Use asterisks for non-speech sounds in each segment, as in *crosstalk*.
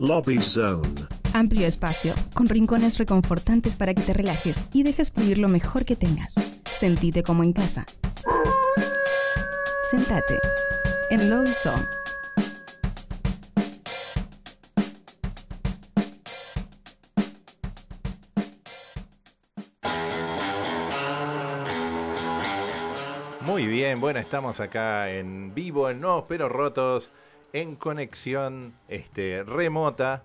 Lobby Zone. Amplio espacio, con rincones reconfortantes para que te relajes y dejes fluir lo mejor que tengas. Sentite como en casa. Sentate en Lobby Zone. Muy bien, bueno, estamos acá en vivo, en Nuevos Pero Rotos, en conexión este, remota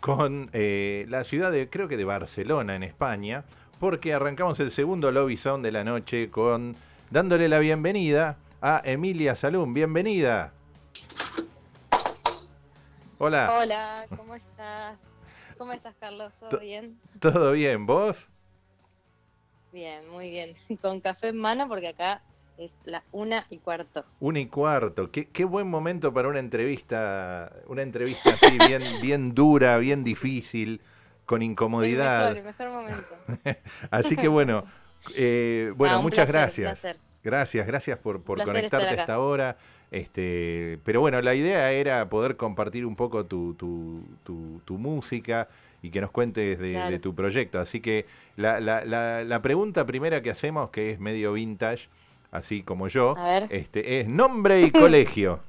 con eh, la ciudad de, creo que de Barcelona, en España, porque arrancamos el segundo Lobby Zone de la noche con dándole la bienvenida a Emilia Salum. Bienvenida. Hola. Hola, ¿cómo estás? ¿Cómo estás, Carlos? ¿Todo To- bien? ¿Todo bien? ¿Vos? Bien, muy bien. Con café en mano porque acá es la una y cuarto. Una y cuarto. Qué, qué buen momento para una entrevista, una entrevista así, *laughs* bien, bien dura, bien difícil, con incomodidad. El mejor, el mejor momento. *laughs* Así que bueno, eh, bueno, Ah, muchas placer, gracias. placer. Gracias, gracias por, por conectarte estar a acá. esta hora. Este, pero bueno, la idea era poder compartir un poco tu, tu, tu- tu música y que nos cuentes de, Claro. de tu proyecto. Así que la, la- la- la pregunta primera que hacemos, que es medio vintage, así como yo, A ver. este, es nombre y colegio. *laughs*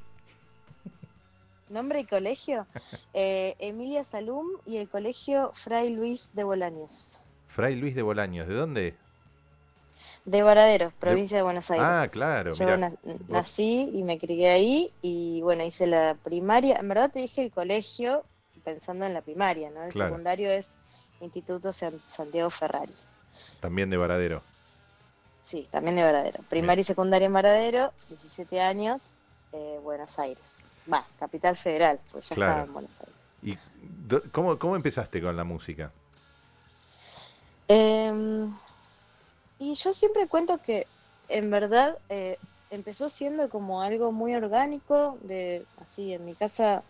Nombre y colegio. Eh, Emilia Salum y el colegio Fray Luis de Bolaños. Fray Luis de Bolaños, ¿de dónde? De Varadero, provincia de Buenos Aires. Ah, claro, Yo mirá, na- nací y me crié ahí y bueno, hice la primaria. En verdad te dije el colegio pensando en la primaria, ¿no? El Claro. secundario es Instituto San- Santiago Ferrari. También de Varadero. Sí, también de Varadero. Primaria y secundaria en Varadero, 17 años, eh, Buenos Aires. Va, capital federal, pues ya Claro. estaba en Buenos Aires. ¿Y cómo, cómo empezaste con la música? Em, y yo siempre cuento que en verdad eh, empezó siendo como algo muy orgánico, de así en mi casa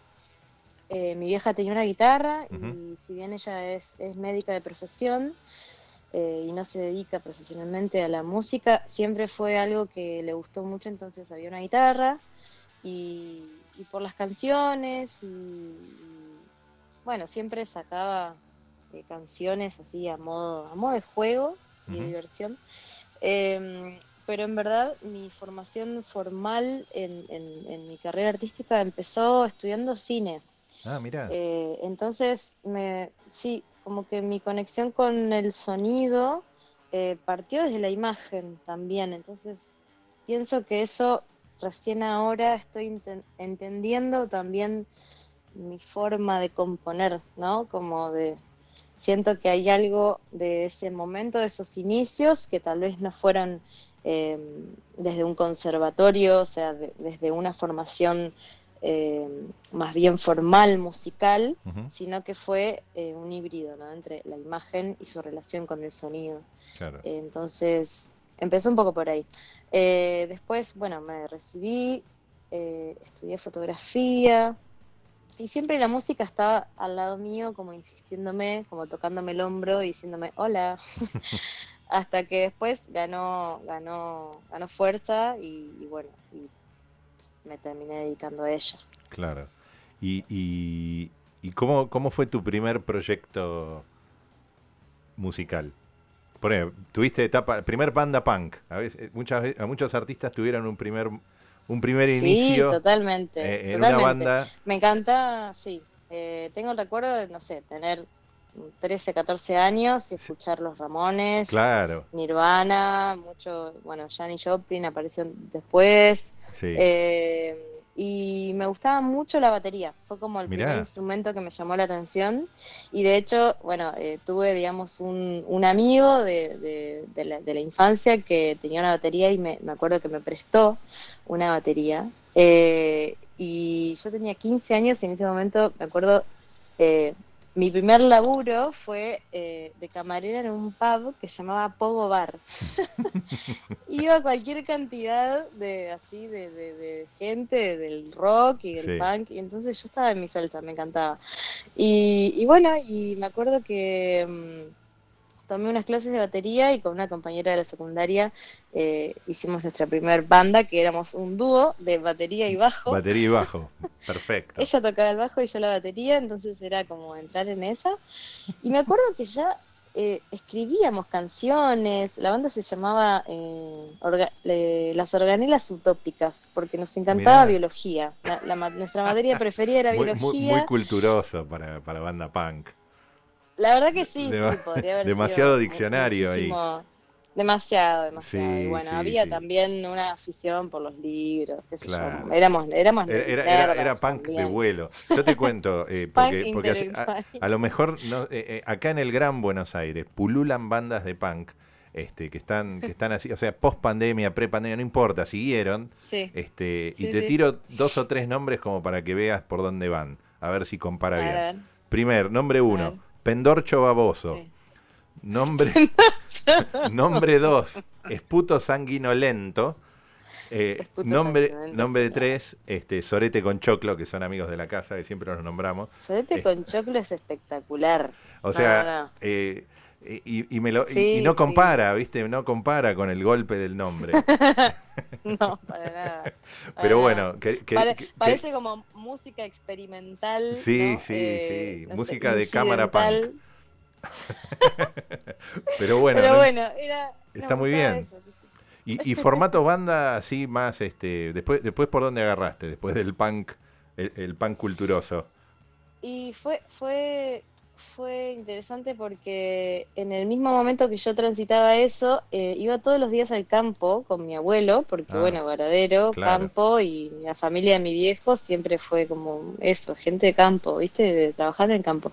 eh, mi vieja tenía una guitarra y si bien ella es, es médica de profesión eh, y no se dedica profesionalmente a la música, siempre fue algo que le gustó mucho, entonces había una guitarra y, y por las canciones y, y, bueno, siempre sacaba eh, canciones así a modo, a modo de juego y de diversión. Em, pero en verdad mi formación formal en, en- en mi carrera artística empezó estudiando cine. Ah, mira. Eh, entonces, me, sí, como que mi conexión con el sonido eh, partió desde la imagen también. Entonces, pienso que eso recién ahora estoy enten- entendiendo también mi forma de componer, ¿no? Como de, siento que hay algo de ese momento, de esos inicios, que tal vez no fueron eh, desde un conservatorio, o sea, de- desde una formación eh, más bien formal, musical, sino que fue eh, un híbrido ¿no? entre la imagen y su relación con el sonido. claro. Eh, Entonces, empezó un poco por ahí. Después, bueno, me recibí, estudié fotografía y siempre la música estaba al lado mío, como insistiéndome, como tocándome el hombro y diciéndome hola. *laughs* Hasta que después ganó, ganó, ganó fuerza y, y bueno, y me terminé dedicando a ella. Claro. ¿Y, y, y cómo, cómo fue tu primer proyecto musical? Por ejemplo, tuviste etapa, primer banda punk. A veces, muchas a muchos artistas tuvieron un primer, un primer Sí, inicio totalmente. eh, en una banda. Me encanta, sí. Eh, tengo el recuerdo de, no sé, tener 13, 14 años y escuchar Los Ramones, Claro, Nirvana, mucho, bueno, Janis Joplin apareció después. sí. eh, y me gustaba mucho la batería. Fue como el Mirá. primer instrumento que me llamó la atención. Y de hecho, bueno, eh, tuve, digamos, un, un amigo de, de- de la, de la infancia que tenía una batería y me, me acuerdo que me prestó una batería. Eh, y yo tenía 15 años y en ese momento, me acuerdo, eh, mi primer laburo fue eh, de camarera en un pub que se llamaba Pogo Bar. *laughs* Iba cualquier cantidad de así de, de- de gente del rock y del Sí. punk, y entonces yo estaba en mi salsa, me encantaba. Y, y bueno, y me acuerdo que mm, tomé unas clases de batería y con una compañera de la secundaria eh, hicimos nuestra primer banda, que éramos un dúo de batería y bajo. Batería y bajo, *laughs* perfecto. Ella tocaba el bajo y yo la batería, entonces era como entrar en esa. Y me acuerdo que ya eh, escribíamos canciones, la banda se llamaba eh, Las Organelas Utópicas, porque nos encantaba biología. nuestra materia preferida era *laughs* biología. Muy, culturoso para, para banda punk. La verdad que sí, podría haber Demasiado diccionario ahí. Demasiado, demasiado. y bueno, había también una afición por los libros, qué sé yo. Éramos, éramos era, era, punk de vuelo. Yo te cuento, eh, *laughs* porque, porque a, lo mejor no, eh, eh, acá en el Gran Buenos Aires pululan bandas de punk. Este, que están que están así, o sea, post pandemia, pre pandemia, no importa, siguieron. Este, y te tiro dos o tres nombres como para que veas por dónde van, a ver si compara bien. Primer, nombre uno, Pendorcho Baboso. Nombre, *laughs* nombre 2, Esputo Sanguinolento. Eh, nombre, nombre 3, este, Sorete con Choclo, que son amigos de la casa, que siempre nos nombramos. Sorete con Choclo es espectacular. O sea, Eh, y, me lo, y, no compara, ¿viste? No compara con el golpe del nombre. *laughs* no, para nada. *laughs* Pero bueno, parece como música experimental. Sí, sí, eh, sí. música de cámara punk. *laughs* Pero bueno, está muy bien. Y, formato banda así más, este, después, después por dónde agarraste, después del punk, el, punk culturoso. Y fue, fue, fue interesante porque en el mismo momento que yo transitaba eso, eh, iba todos los días al campo con mi abuelo, porque ah, bueno, varadero, campo, y la familia de mi viejo siempre fue como eso, gente de campo, ¿viste? De trabajar en el campo.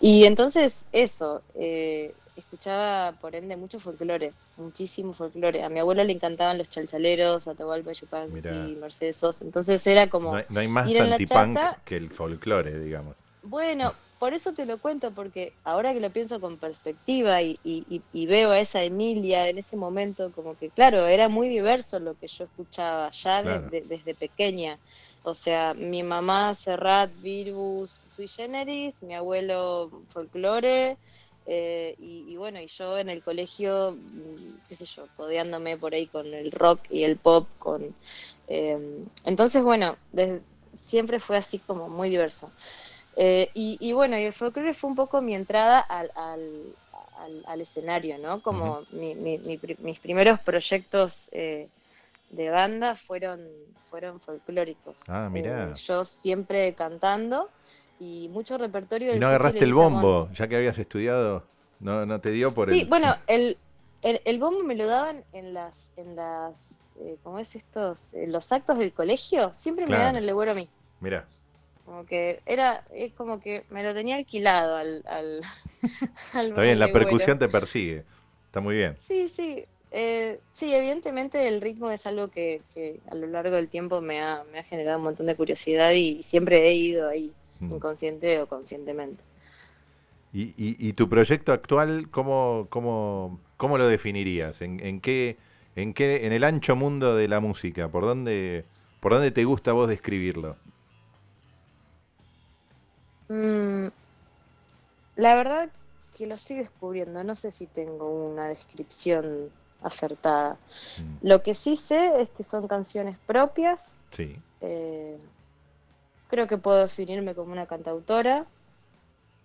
Y entonces eso, eh, escuchaba por ende mucho folclore, muchísimo folclore. A mi abuelo le encantaban los chalchaleros, Atahualpa Yupanqui y Mercedes Sosa. Entonces era como. No hay, más antipunk que el folclore, digamos. Bueno, por eso te lo cuento, porque ahora que lo pienso con perspectiva y, veo a esa Emilia en ese momento, como que, claro, era muy diverso lo que yo escuchaba ya desde pequeña. O sea, mi mamá Serrat, Virus, Sui Generis, mi abuelo Folklore, eh, y, bueno, y yo en el colegio, mm, qué sé yo, codeándome por ahí con el rock y el pop. con eh, Entonces, bueno, siempre fue así como muy diverso. Eh, y, bueno, y el folclore fue un poco mi entrada al, al, escenario, ¿no? Como mis primeros proyectos eh, de banda fueron, fueron folclóricos. Ah, mira. Eh, yo siempre cantando y mucho repertorio. ¿Y no agarraste el bombo, ya que habías estudiado? ¿No, no te dio por sí, bueno, *laughs* el, el, bombo me lo daban en las, en las ¿cómo es estos? En los actos del colegio. Siempre me daban el legüero a mí. Mira. Como que era, es como que me lo tenía alquilado al... al, *laughs* Está bien, la percusión te persigue. Está muy bien. Sí, sí. Eh, sí, evidentemente el ritmo es algo que, a lo largo del tiempo me ha, me ha, generado un montón de curiosidad y siempre he ido ahí, mm. inconsciente o conscientemente. ¿Y, y, tu proyecto actual, cómo, cómo, cómo lo definirías? ¿En, en, qué, en, qué, ¿En el ancho mundo de la música? ¿Por dónde, por dónde te gusta vos describirlo? Mm, la verdad que lo estoy descubriendo, no sé si tengo una descripción acertada. Mm. Lo que sí sé es que son canciones propias. Sí. Eh, creo que puedo definirme como una cantautora,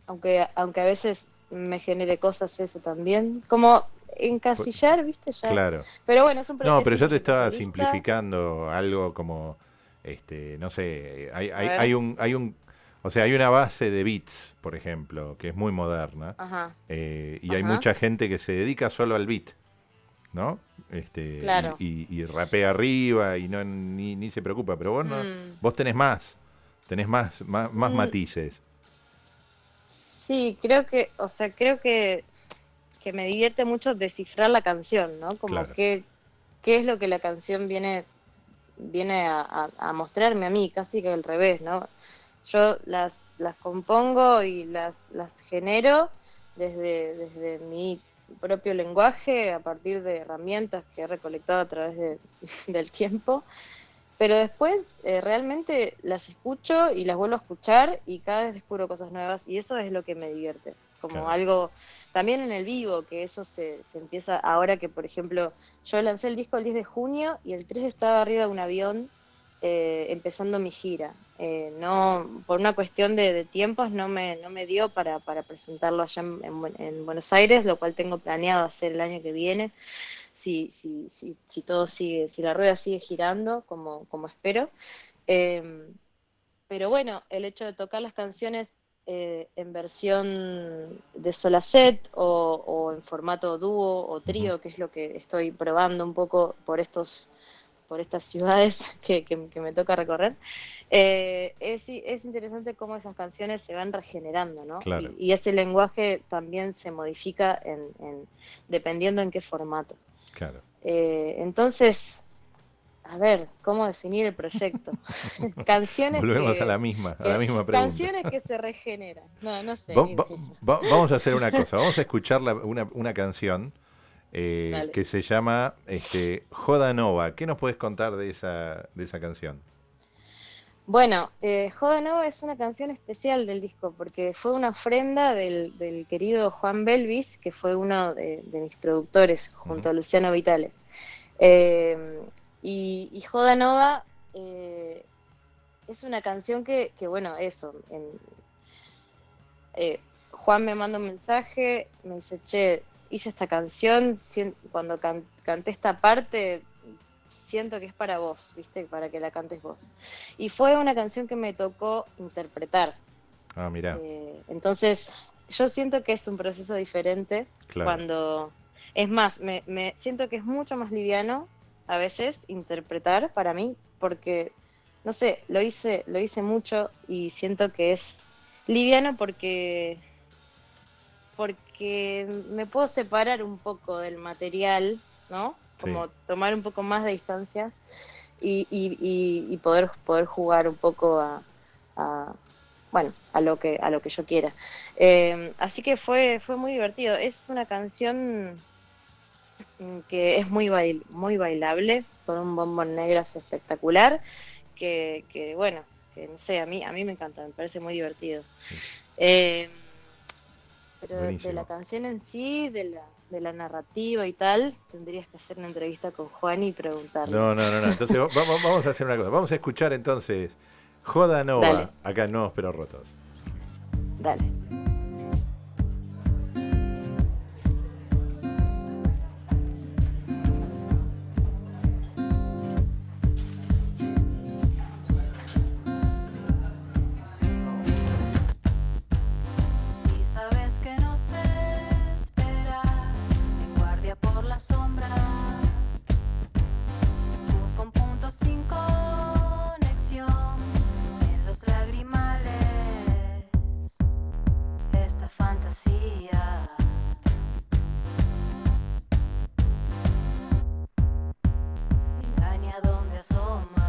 aunque, aunque a veces me genere cosas eso también. Como encasillar, ¿viste? Ya. Claro. Pero bueno, es un No, pero yo te estaba simplificando algo como, este, no sé, hay, hay, hay, un, hay un o sea, hay una base de beats, por ejemplo, que es muy moderna. Eh, y hay mucha gente que se dedica solo al beat, ¿no? Este, y, rapea arriba y no ni, se preocupa. Pero vos, mm. vos tenés más, tenés más, más, mm. matices. Sí, creo que, o sea, creo que, que me divierte mucho descifrar la canción, ¿no? Como que, qué es lo que la canción viene, viene a, a mostrarme a mí, casi que al revés, ¿no? Yo las, las compongo y las, las genero desde, desde mi propio lenguaje, a partir de herramientas que he recolectado a través de, *laughs* del tiempo, pero después eh, realmente las escucho y las vuelvo a escuchar y cada vez descubro cosas nuevas y eso es lo que me divierte. como algo, también en el vivo, que eso se, se empieza ahora que, por ejemplo, yo lancé el disco el 10 de junio y el 3 estaba arriba de un avión eh, empezando mi gira. Eh, no, por una cuestión de, tiempos no me, no me dio para, para presentarlo allá en, Buenos Aires, lo cual tengo planeado hacer el año que viene, si, si, si, si todo sigue, si la rueda sigue girando como, como espero. Em, pero bueno, el hecho de tocar las canciones eh, en versión de sola set o, o, en formato dúo o trío, que es lo que estoy probando un poco por estos por estas ciudades *laughs* que, me toca recorrer, eh, es, es, interesante cómo esas canciones se van regenerando, ¿no? Y, ese lenguaje también se modifica en, dependiendo en qué formato. Claro. Eh, entonces, a ver, ¿cómo definir el proyecto? *laughs* *laughs* canciones Volvemos a la misma, a la misma pregunta. Canciones que se regeneran. No, no sé. vamos a hacer una cosa, vamos a escuchar una, una canción eh, que se llama este, Joda Nova. ¿Qué nos puedes contar de esa, de esa canción? Bueno, eh, Joda Nova es una canción especial del disco porque fue una ofrenda del, querido Juan Belvis, que fue uno de, mis productores junto a Luciano Vitale. Eh, y, Joda Nova es una canción que, bueno, eso. Juan me manda un mensaje, me dice, che, hice esta canción, cuando canté esta parte, siento que es para vos, ¿viste? Para que la cantes vos. Y fue una canción que me tocó interpretar. Ah, mira. Eh, entonces, yo siento que es un proceso diferente cuando... Es más, me, me siento que es mucho más liviano a veces interpretar para mí, porque, no sé, lo hice, lo hice mucho y siento que es liviano porque porque me puedo separar un poco del material, ¿no? Como tomar un poco más de distancia y, y, poder, poder jugar un poco a, bueno, a lo que, a lo que yo quiera. Eh, así que fue, fue muy divertido. Es una canción que es muy, muy bailable, con un bombón negro espectacular, que, que, bueno, que no sé, a mí, a mí me encanta, me parece muy divertido. Eh, pero de la canción en sí, de la, de la narrativa y tal, tendrías que hacer una entrevista con Juan y preguntarle. No, no, no, no. Entonces vamos, vamos a hacer una cosa. Vamos a escuchar entonces Joda Nova, acá en Nuevos Pero Rotos. Dale. asoma.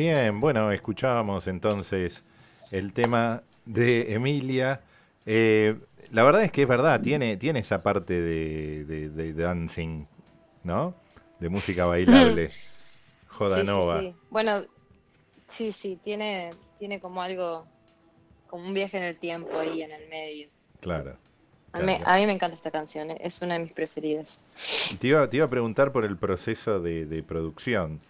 Bien, bueno, escuchábamos entonces el tema de Emilia. Eh, la verdad es que es verdad, tiene, tiene esa parte de, dancing, ¿no? De música bailable. *laughs* Joda Nova. Bueno, sí, sí, tiene, tiene como algo, como un viaje en el tiempo ahí en el medio. Claro. A, mí, me encanta esta canción, es una de mis preferidas. Te iba, te iba a preguntar por el proceso de, producción.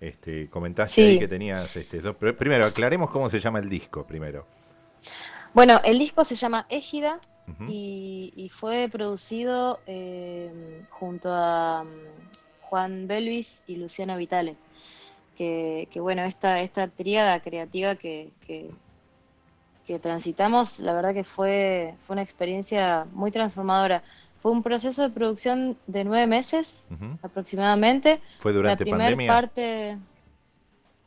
Este, comentaste ahí que tenías este, dos, primero aclaremos cómo se llama el disco primero. Bueno, el disco se llama Égida y, fue producido eh, junto a mm, Juan Belvis y Luciano Vitale. Que, bueno, esta, esta tríada creativa que, que transitamos, la verdad que fue, fue una experiencia muy transformadora. Fue un proceso de producción de nueve meses aproximadamente. ¿Fue durante la pandemia? parte.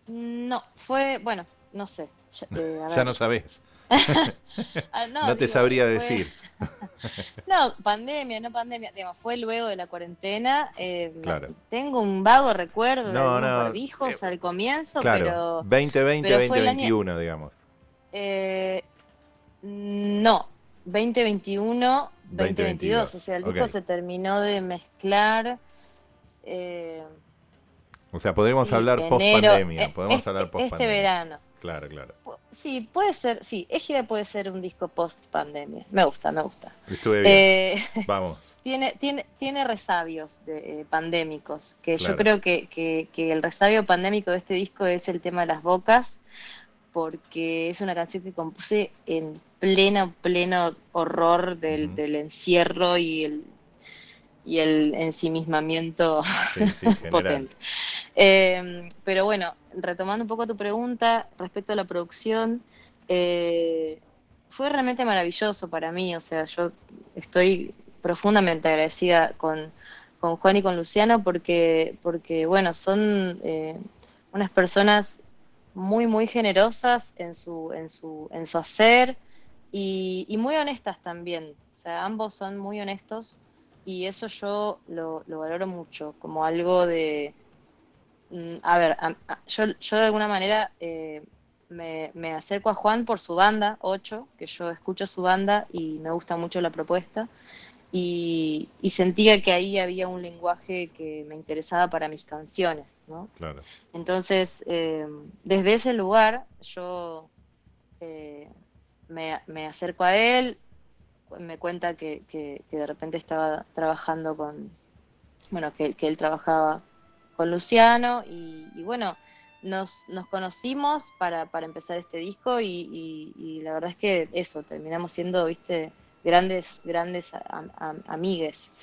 No, fue, bueno, no sé. Ya, eh, *laughs* no sabes. *laughs* Ah, *laughs* no, te sabría decir. no, pandemia, no pandemia. fue luego de la cuarentena. Eh, tengo un vago recuerdo de algunos barbijos eh, al comienzo, claro, pero. 2020, 2021, digamos. Eh, no, 2021, 2022. O sea, el disco se terminó de mezclar. Eh, o sea, podemos hablar post pandemia. Eh, podemos este, hablar post Este verano. Claro, claro. Sí, puede ser, sí, Égida puede ser un disco post pandemia. Me gusta, me gusta. Estuve bien. Eh, *laughs* Vamos. Tiene, tiene, tiene resabios de, pandémicos, que yo creo que, que, que, el resabio pandémico de este disco es el tema de las bocas, porque es una canción que compuse en pleno, pleno horror del, encierro y el, y el ensimismamiento *laughs* potente. Em, pero bueno, retomando un poco tu pregunta respecto a la producción, eh, fue realmente maravilloso para mí, o sea, yo estoy profundamente agradecida con, Juan y con Luciano porque, porque bueno, son eh, unas personas muy, muy generosas en su, en su, en su hacer y, muy honestas también. O sea, ambos son muy honestos y eso yo lo, valoro mucho, como algo de... Mm, a ver, yo, yo de alguna manera eh, me, me, acerco a Juan por su banda, 8, que yo escucho su banda y me gusta mucho la propuesta y, sentía que ahí había un lenguaje que me interesaba para mis canciones, ¿no? Claro. Entonces, eh, desde ese lugar yo eh, me, acerco a él, me cuenta que, de repente estaba trabajando con, bueno, que, él trabajaba con Luciano y, bueno, nos, nos conocimos para, para, empezar este disco y, y, la verdad es que eso, terminamos siendo, viste, grandes, grandes amigues.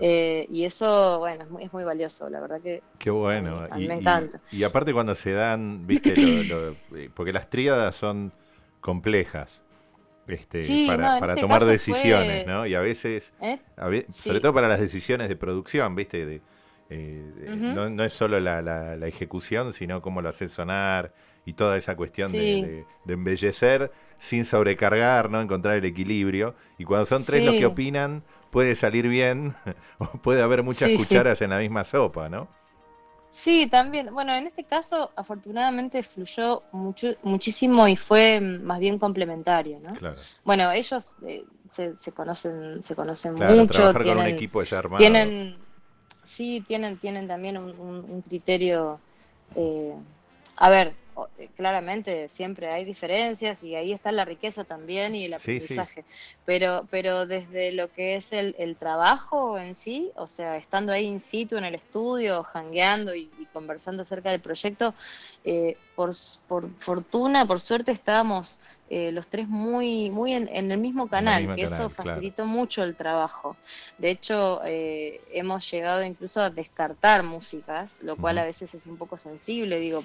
Eh, y eso, bueno, es muy, es muy, valioso, la verdad que. Qué bueno. y, me encanta. Y, aparte cuando se dan, viste, eh, porque las tríadas son complejas. Este, para, para este tomar decisiones, ¿no? Y a veces, ¿Eh? sobre todo para las decisiones de producción, ¿viste? De, no, es solo la, la, la, ejecución, sino cómo lo haces sonar, y toda esa cuestión de, embellecer sin sobrecargar, ¿no? Encontrar el equilibrio. Y cuando son tres los que opinan, puede salir bien *laughs* o puede haber muchas cucharas en la misma sopa, ¿no? Sí, también. Bueno, en este caso, afortunadamente fluyó mucho, muchísimo y fue más bien complementario, ¿no? Claro. Bueno, ellos eh, se, conocen, se conocen claro, mucho. Trabajar con un equipo ya armado. Tienen, sí, tienen, tienen también un, criterio. Eh, a ver, claramente siempre hay diferencias y ahí está la riqueza también y el aprendizaje. Pero, pero desde lo que es el, trabajo en sí, o sea, estando ahí in situ en el estudio, jangueando y, conversando acerca del proyecto, eh, por, por, fortuna, por suerte, estábamos eh, los tres muy, muy en, el mismo canal, que eso facilitó mucho el trabajo. De hecho, hemos llegado incluso a descartar músicas, lo cual a veces es un poco sensible, digo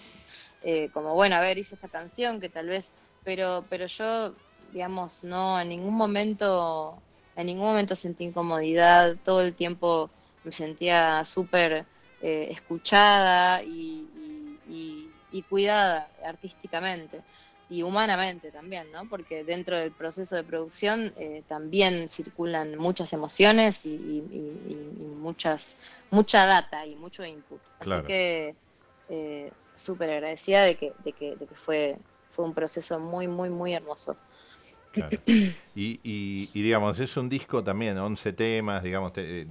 eh, como bueno, a ver, hice esta canción que tal vez, pero, pero yo, digamos, no, en ningún momento, en ningún momento sentí incomodidad, todo el tiempo me sentía súper eh, escuchada y, cuidada artísticamente y humanamente también, ¿no? Porque dentro del proceso de producción eh, también circulan muchas emociones y, muchas mucha data y mucho input. Así que súper agradecida de que, de que, de que fue, fue un proceso muy, muy, muy hermoso. Claro. *clears throat* Y, y, digamos, es un disco también, 11 temas, digamos, te,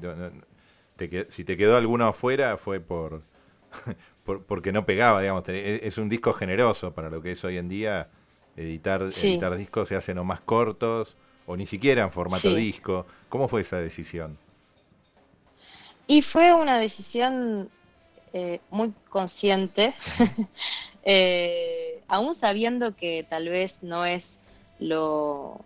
te, si te quedó alguno afuera fue por, *laughs* porque no pegaba, digamos, e, es un disco generoso para lo que es hoy en día, editar, editar discos se hacen o más cortos o ni siquiera en formato disco. ¿Cómo fue esa decisión? Y fue una decisión eh, muy consciente, *laughs* eh, aún sabiendo que tal vez no es lo,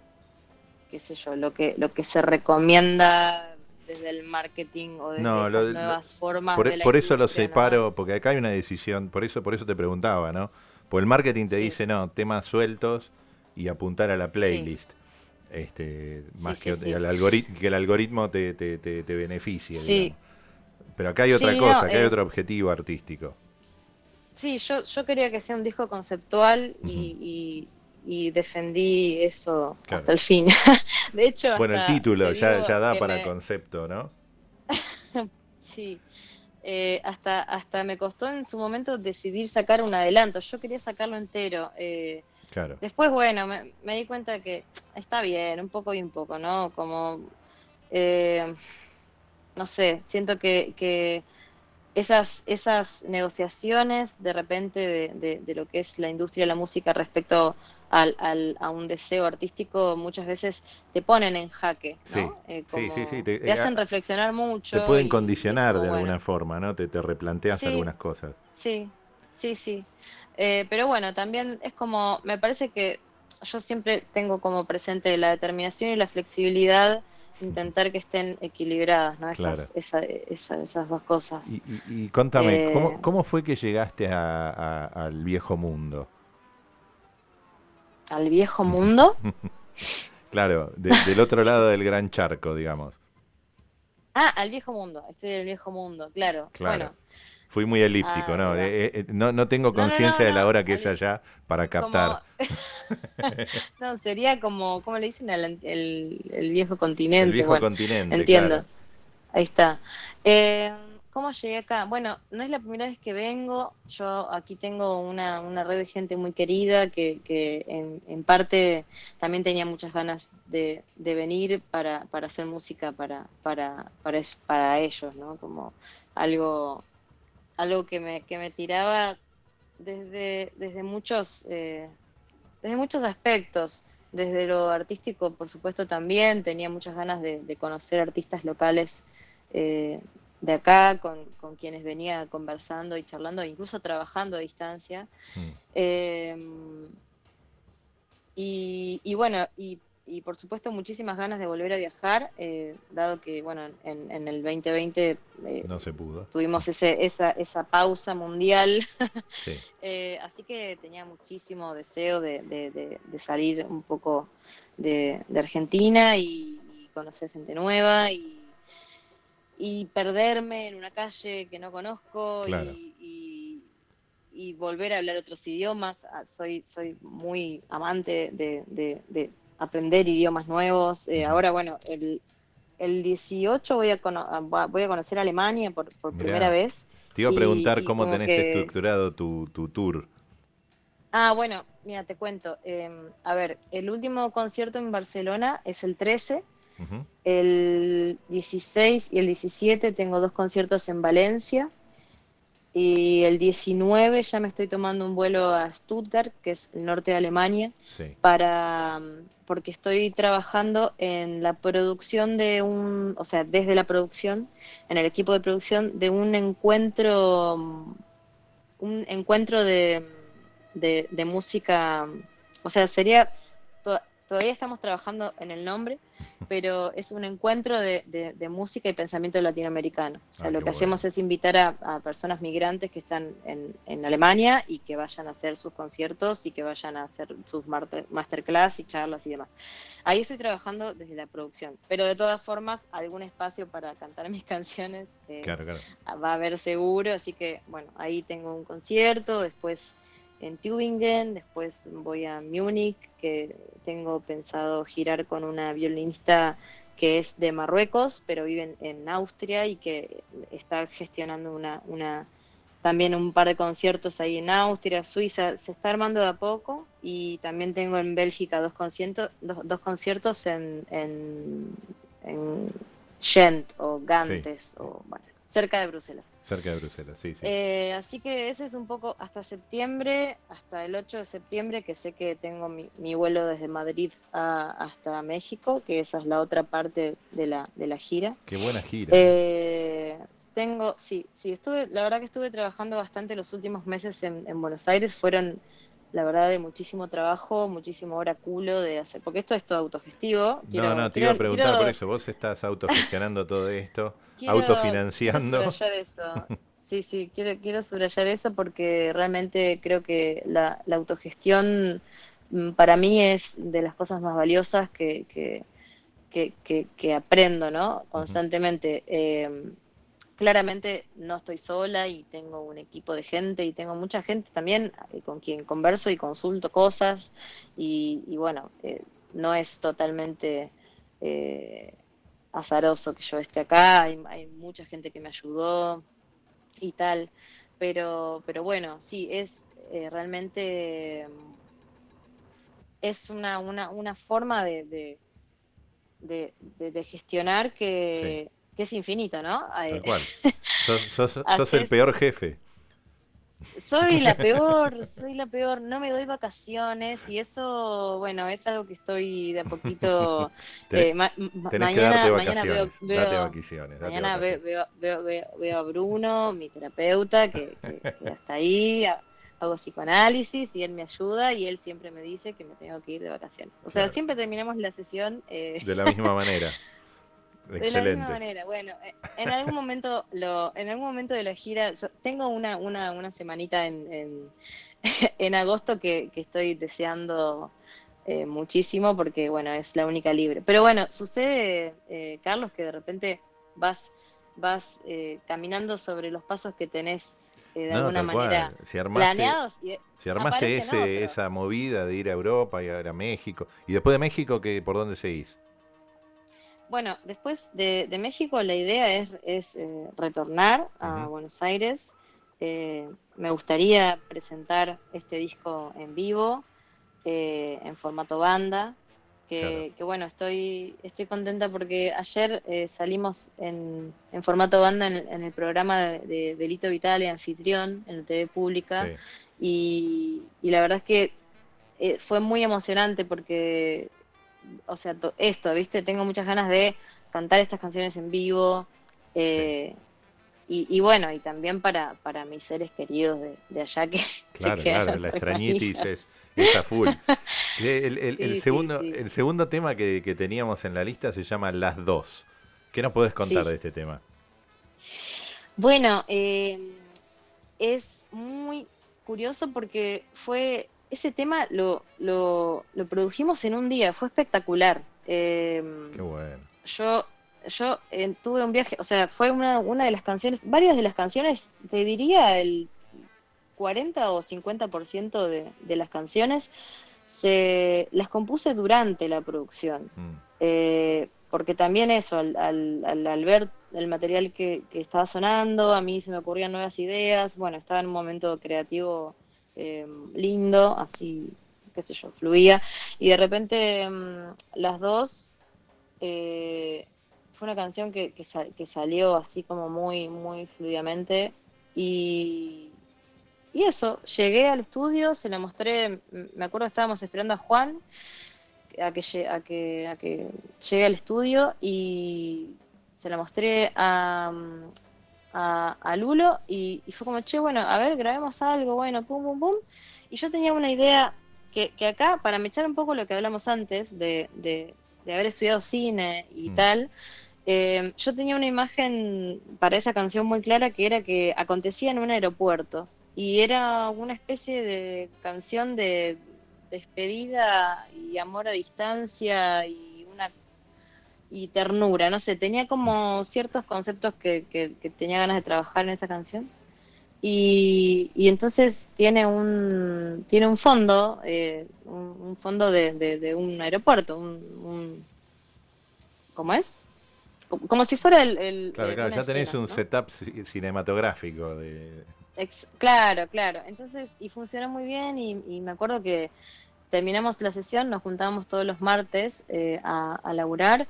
qué sé yo, lo que, lo que se recomienda desde el marketing o desde las nuevas formas. Por, de por eso lo separo, porque acá hay una decisión, por eso, por eso te preguntaba, ¿no? Porque el marketing te dice, no, temas sueltos y apuntar a la playlist. Este, más que, El algoritmo, que el algoritmo te, te, te, te beneficie. Pero acá hay otra cosa, acá hay eh, otro objetivo artístico. Sí, yo, yo quería que sea un disco conceptual y, y, defendí eso hasta el fin. *laughs* de hecho, bueno, el título ya, ya da para concepto, ¿no? *laughs* sí. Eh, hasta, hasta me costó en su momento decidir sacar un adelanto. Yo quería sacarlo entero. Eh, claro. Después, bueno, me, di cuenta que está bien, un poco y un poco, ¿no? Como no sé, siento que, esas, esas negociaciones de repente de, lo que es la industria de la música respecto al, a un deseo artístico muchas veces te ponen en jaque, ¿no? Eh, sí, sí, sí, Te, eh, hacen reflexionar mucho. Te pueden condicionar de alguna forma, ¿no? Te, te replanteas algunas cosas. Sí, sí, sí. Eh, pero bueno, también es como, me parece que yo siempre tengo como presente la determinación y la flexibilidad intentar que estén equilibradas, ¿no? Esas, esas dos cosas. Y, contame, eh, ¿cómo, fue que llegaste al viejo mundo? ¿Al viejo *laughs* mundo? claro, del otro lado del gran charco, digamos. Ah, al viejo mundo, estoy en el viejo mundo, claro. Bueno, Fui muy elíptico, ¿no? Ah, eh, eh, no, no tengo conciencia de la hora que es allá para captar. *laughs* no, sería como, ¿cómo le dicen? El, el, viejo continente. El viejo continente. Entiendo. Ahí está. Eh, ¿Cómo llegué acá? Bueno, no es la primera vez que vengo. Yo aquí tengo una, una red de gente muy querida que, que en, en, parte también tenía muchas ganas de, de venir para, para, hacer música para, para, para, para ellos, ¿no? Como algo algo que me, que me tiraba desde, desde muchos eh, desde muchos aspectos desde lo artístico por supuesto también tenía muchas ganas de, conocer artistas locales eh, de acá con, quienes venía conversando y charlando incluso trabajando a distancia mm. em, y, y, bueno y y por supuesto muchísimas ganas de volver a viajar, eh, dado que bueno en, el 2020 eh, no se pudo. Tuvimos ese, esa, esa pausa mundial, *laughs* eh, así que tenía muchísimo deseo de, salir un poco de, Argentina y, conocer gente nueva y, y, perderme en una calle que no conozco y, y volver a hablar otros idiomas. Ah, soy, soy muy amante de, aprender idiomas nuevos. Eh, ahora, bueno, el, el 18 voy a, voy a conocer Alemania por, primera vez. Te iba a preguntar cómo tenés estructurado tu, tu, tour. Ah, bueno, mira, te cuento. Em, a ver, el último concierto en Barcelona es el 13. El 16 y el 17 tengo dos conciertos en Valencia. Y el 19 ya me estoy tomando un vuelo a Stuttgart, que es el norte de Alemania, para porque estoy trabajando en la producción de un, o sea, desde la producción, en el equipo de producción de un encuentro, un encuentro de, de música, o sea, sería Todavía estamos trabajando en el nombre, *laughs* pero es un encuentro de, música y pensamiento latinoamericano. O sea, ah, lo que hacemos es invitar a, personas migrantes que están en, Alemania y que vayan a hacer sus conciertos y que vayan a hacer sus masterclass y charlas y demás. Ahí estoy trabajando desde la producción, pero de todas formas, algún espacio para cantar mis *laughs* canciones eh, va a haber seguro, así que bueno, ahí tengo un concierto, después en Tübingen, después voy a Múnich, que tengo pensado girar con una violinista que es de Marruecos, pero vive en, Austria y que está gestionando una, una, también un par de conciertos ahí en Austria, Suiza, se está armando de a poco y también tengo en Bélgica dos conciertos, dos, conciertos en, en, en Gent o Gantes o bueno, cerca de Bruselas. Cerca de Bruselas, sí, sí. Eh, así que ese es un poco hasta septiembre, hasta el 8 de septiembre, que sé que tengo mi, vuelo desde Madrid hasta México, que esa es la otra parte de la, de la gira. Qué buena gira. Eh, tengo, sí, sí, estuve, la verdad que estuve trabajando bastante los últimos meses en, en Buenos Aires, fueron la verdad, de muchísimo trabajo, muchísimo hora culo de hacer, porque esto es todo autogestivo. no, no, te iba a preguntar por eso, vos estás autogestionando todo esto, autofinanciando. Quiero subrayar eso. Sí, sí, quiero, quiero subrayar eso porque realmente creo que la, autogestión mm, para mí es de las cosas más valiosas que, que, que, aprendo, ¿no? Constantemente claramente no estoy sola y tengo un equipo de gente y tengo mucha gente también eh, con quien converso y consulto cosas y, bueno, eh, no es totalmente eh, azaroso que yo esté acá, hay, mucha gente que me ayudó y tal, pero, pero bueno, sí, es realmente es una, una, una forma de, de, de, gestionar que que es infinito, ¿no? Tal cual. *laughs* sos, el peor jefe. Soy la *laughs* peor, soy la peor, no me doy vacaciones y eso, bueno, es algo que estoy de a poquito... *laughs* eh, mañana, que darte vacaciones, veo, date vacaciones. mañana Veo, veo, a Bruno, mi terapeuta, que, que, hasta ahí, hago psicoanálisis y él me ayuda y él siempre me dice que me tengo que ir de vacaciones. O sea, siempre terminamos la sesión... Eh... De la misma manera. De la misma manera, bueno, eh, en algún momento lo, en algún momento de la gira, tengo una, una, una semanita en, en, *laughs* agosto que, estoy deseando eh, muchísimo porque bueno, es la única libre. Pero bueno, sucede, eh, Carlos, que de repente vas, vas caminando sobre los pasos que tenés de alguna manera si armaste, planeados. si armaste ese, esa movida de ir a Europa y a, a México, y después de México, que ¿por dónde seguís? Bueno, después de, México la idea es, eh, retornar a Buenos Aires. Eh, me gustaría presentar este disco en vivo, eh, en formato banda. Que, bueno, estoy, estoy contenta porque ayer salimos en, formato banda en, el programa de, Delito Vital y Anfitrión en la TV pública. Y, y, la verdad es que fue muy emocionante porque o sea, esto, ¿viste? Tengo muchas ganas de cantar estas canciones en vivo. Eh, y, bueno, y también para, para mis seres queridos de, allá que... *laughs* Claro, claro, la extrañitis es, es, a full. *laughs* El, segundo, el segundo tema que, teníamos en la lista se llama Las Dos. ¿Qué nos podés contar de este tema? Bueno, eh, es muy curioso porque fue ese tema lo, lo, produjimos en un día, fue espectacular. Em, Qué bueno. Yo, yo eh, tuve un viaje, o sea, fue una, una de las canciones, varias de las canciones, te diría el 40 o 50% de, de las canciones, se las compuse durante la producción. Mm. Eh, porque también eso, al, al, al, ver el material que, que, estaba sonando, a mí se me ocurrían nuevas ideas, bueno, estaba en un momento creativo eh, lindo, así, qué sé yo, fluía. Y de repente mm, las dos, eh, fue una canción que, que, salió así como muy, muy fluidamente. Y, y eso, llegué al estudio, se la mostré, me acuerdo que estábamos esperando a Juan a que, a que, a que llegue al estudio y se la mostré a, a, Lulo y, fue como, che, bueno, a ver, grabemos algo, bueno, pum, pum, pum. Y yo tenía una idea que, que acá, para me echar un poco lo que hablamos antes de, de, haber estudiado cine y mm. tal, eh, yo tenía una imagen para esa canción muy clara que era que acontecía en un aeropuerto y era una especie de canción de despedida y amor a distancia y y ternura, no sé, tenía como ciertos conceptos que, que, tenía ganas de trabajar en esta canción. Y, y entonces tiene un, tiene un fondo, eh, un, fondo de, de, un aeropuerto, un, ¿cómo es? Como, si fuera el... claro, claro, ya tenés un setup cinematográfico de... claro, claro. Entonces, y funcionó muy bien y, me acuerdo que terminamos la sesión, nos juntábamos todos los martes eh, a, a laburar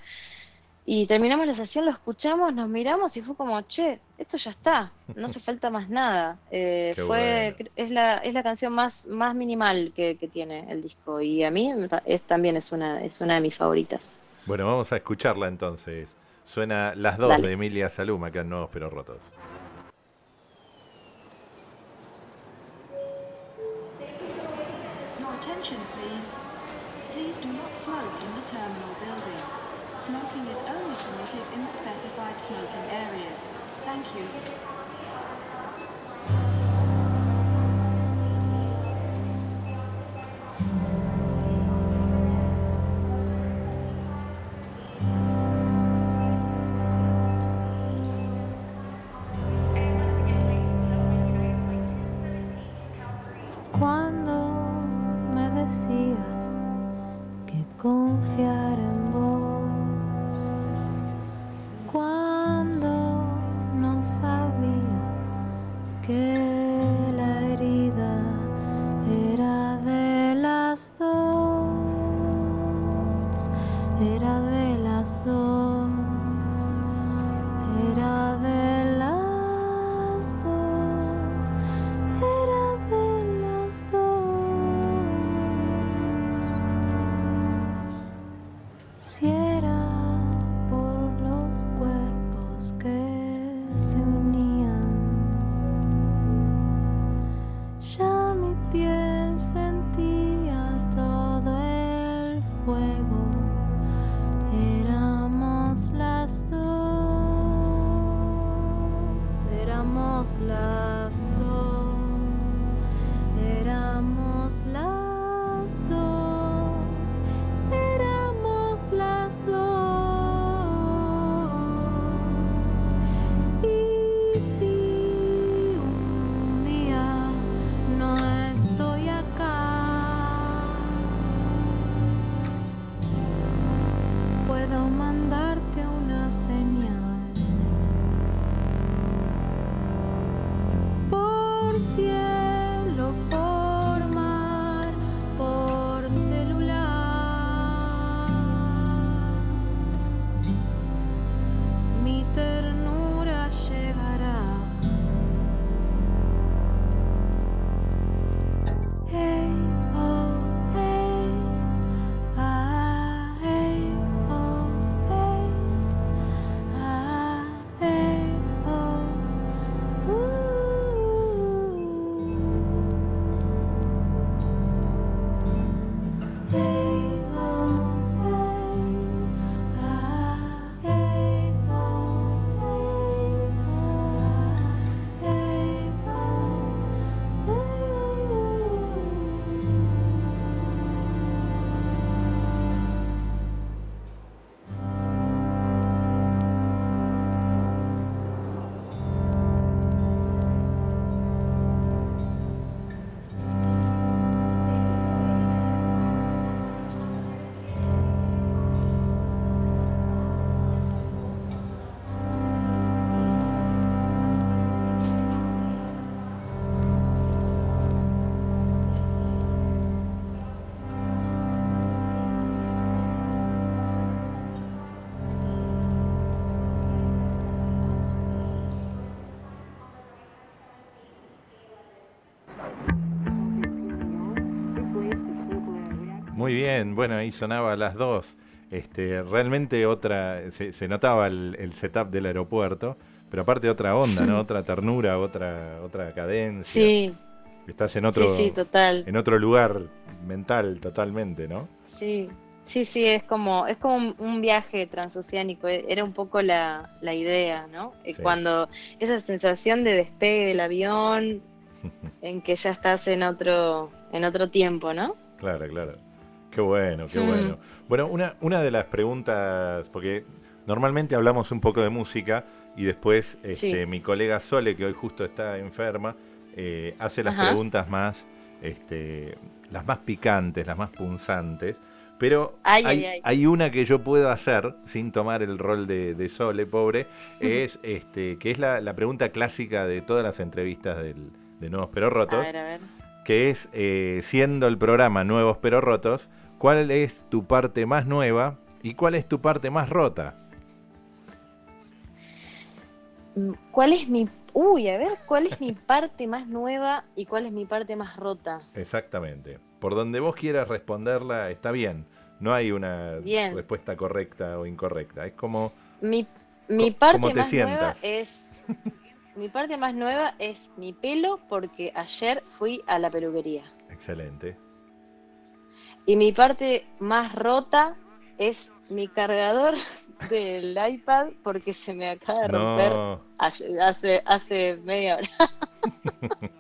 y terminamos la sesión, lo escuchamos, nos miramos y fue como, che, esto ya está, no hace *laughs* falta más nada. Eh, fue, es, la, es la canción más, más minimal que, tiene el disco y a mí es, también es una, es una de mis favoritas. Bueno, vamos a escucharla entonces. Suena Las dos de Emilia Saluma, acá en Nuevos Pero Rotos. attention, permitted in the specified smoking areas. Thank you. Muy bien, bueno, ahí sonaba las dos. Este, realmente otra, se, notaba el, setup del aeropuerto, pero aparte otra onda, ¿no? *laughs* Otra ternura, otra, otra cadencia. Sí. Estás en otro, sí, total. en otro lugar mental totalmente, ¿no? Sí, sí, sí, es como, es como un viaje transoceánico, e, era un poco la, idea, ¿no? Eh, cuando esa sensación de despegue del avión, *laughs* en que ya estás en otro, en otro tiempo, ¿no? Claro, claro. Qué bueno, qué bueno. Bueno, una, una de las preguntas, porque normalmente hablamos un poco de música y después este, mi colega Sole, que hoy justo está enferma, eh, hace las preguntas más, este, las más picantes, las más punzantes. Pero Ay, hay, ay, ay. hay una que yo puedo hacer sin tomar el rol de, de Sole, pobre, es este, que es la, la pregunta clásica de todas las entrevistas del- de Nuevos Pero A Rotos, ver, a ver. Que es, eh, siendo el programa Nuevos Pero Rotos, ¿cuál es tu parte más nueva y cuál es tu parte más rota? ¿Cuál es mi... Uy, a ver, ¿cuál es mi parte más nueva y cuál es mi parte más rota? Exactamente. Por donde vos quieras responderla está bien. No hay una Bien. respuesta correcta o incorrecta. Es como Mi, mi parte ¿cómo te más nueva sientas? es... *laughs* Mi parte más nueva es mi pelo porque ayer fui a la peluquería. excelente. Y mi parte más rota es mi cargador *laughs* del iPad porque se me acaba de romper No. hace, hace media hora. *laughs*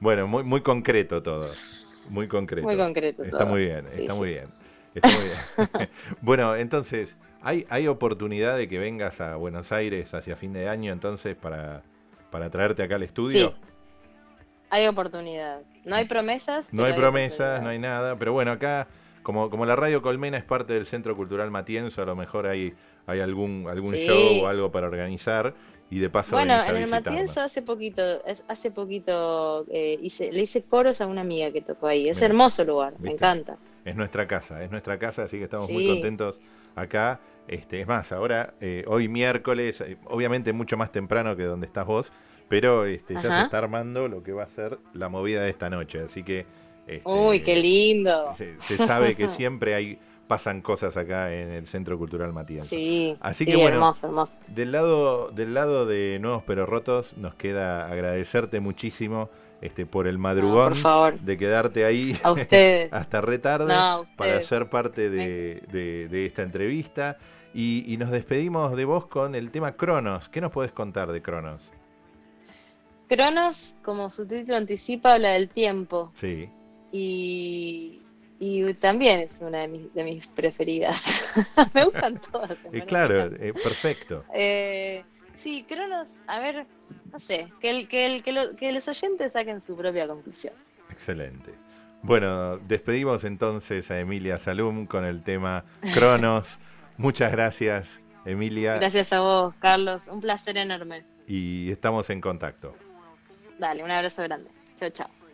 Bueno, muy, muy concreto todo. Muy concreto. Muy concreto. Está todo. muy bien, está sí. muy bien. Está muy bien. *laughs* bueno, entonces, ¿hay, ¿hay oportunidad de que vengas a Buenos Aires hacia fin de año entonces para, para traerte acá al estudio? Sí. Hay oportunidad. No hay promesas. No hay promesas, no hay nada, pero bueno, acá, como, como la Radio Colmena es parte del Centro Cultural Matienzo, a lo mejor hay, hay algún, algún Sí. show o algo para organizar y de paso Bueno, en el. Matienzo hace poquito, hace poquito eh, hice, le hice coros a una amiga que tocó ahí. Es Mira, hermoso lugar, me encanta. Es nuestra casa, es nuestra casa, así que estamos muy contentos acá. Este, es más, ahora, eh, hoy miércoles, eh, obviamente mucho más temprano que donde estás vos, pero este, ya se está armando lo que va a ser la movida de esta noche. Así que este, Uy, qué lindo. se, se sabe que siempre hay pasan cosas acá en el Centro Cultural Matienzo. Sí, Así sí, que bueno, hermoso, hermoso. Del lado, del lado de Nuevos Pero Rotos, nos queda agradecerte muchísimo este, por el No, madrugón por favor, de quedarte ahí a *laughs* hasta retarde No, para ser parte de, de- de esta entrevista. Y, y nos despedimos de vos con el tema Cronos. ¿Qué nos podés contar de Cronos? Cronos, como su título anticipa, habla del tiempo. Sí, Y, y también es una de mis, de mis preferidas. *laughs* me gustan todas. verdad. claro, eh, perfecto. Eh, sí, Cronos, a ver, no sé, que, el, que, el, que, lo- que los oyentes saquen su propia conclusión. Excelente. Bueno, despedimos entonces a Emilia Salum con el tema Cronos. *laughs* Muchas gracias, Emilia, Gracias a vos, Carlos. Un placer enorme. y estamos en contacto. Dale, un abrazo grande. Chao, chao.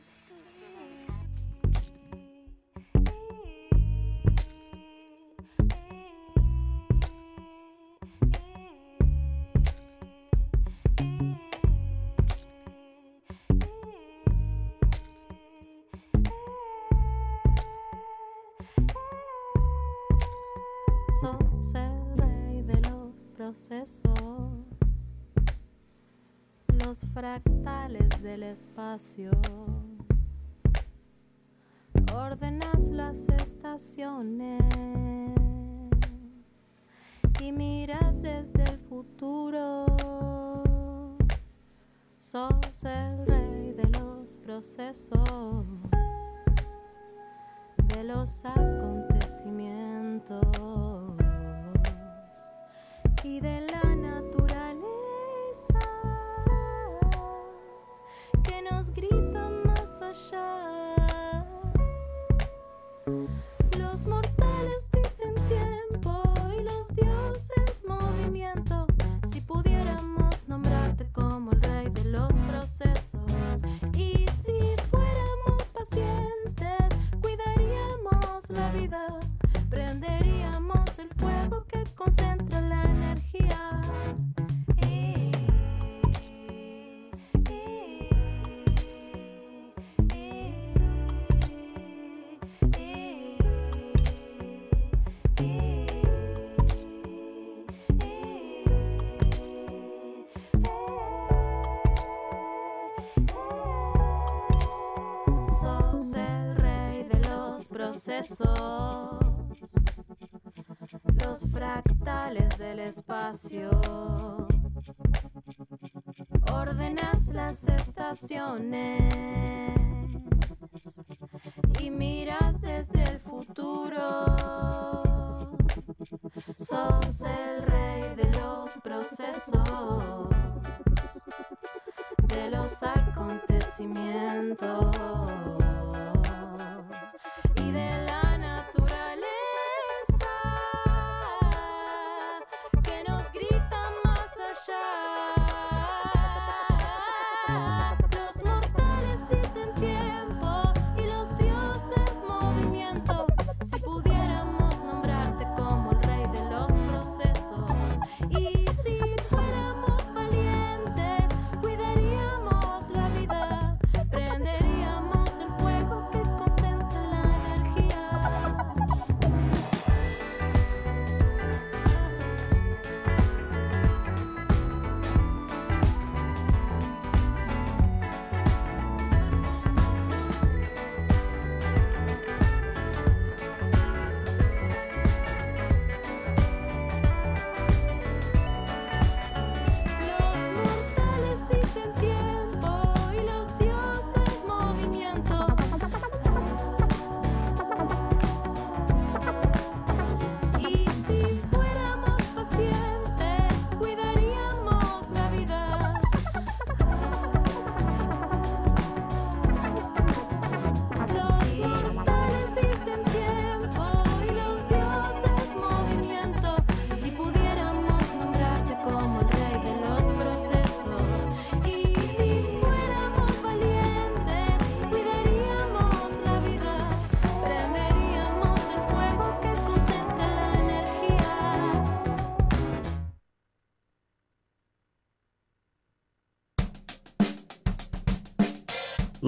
Procesos, los fractales del espacio. Ordenas las estaciones y miras desde el futuro. Sos el rey de los procesos de los acontecimientos y de la naturaleza que nos grita más allá. Los mortales dicen tiempo y los dioses movimiento. Si pudiéramos nombrarte como el rey de los procesos y si fuéramos pacientes, cuidaríamos la vida, prenderíamos el fuego que concentra los fractales del espacio. Ordenas las estaciones y miras desde el futuro. Sos el rey de los procesos de los acontecimientos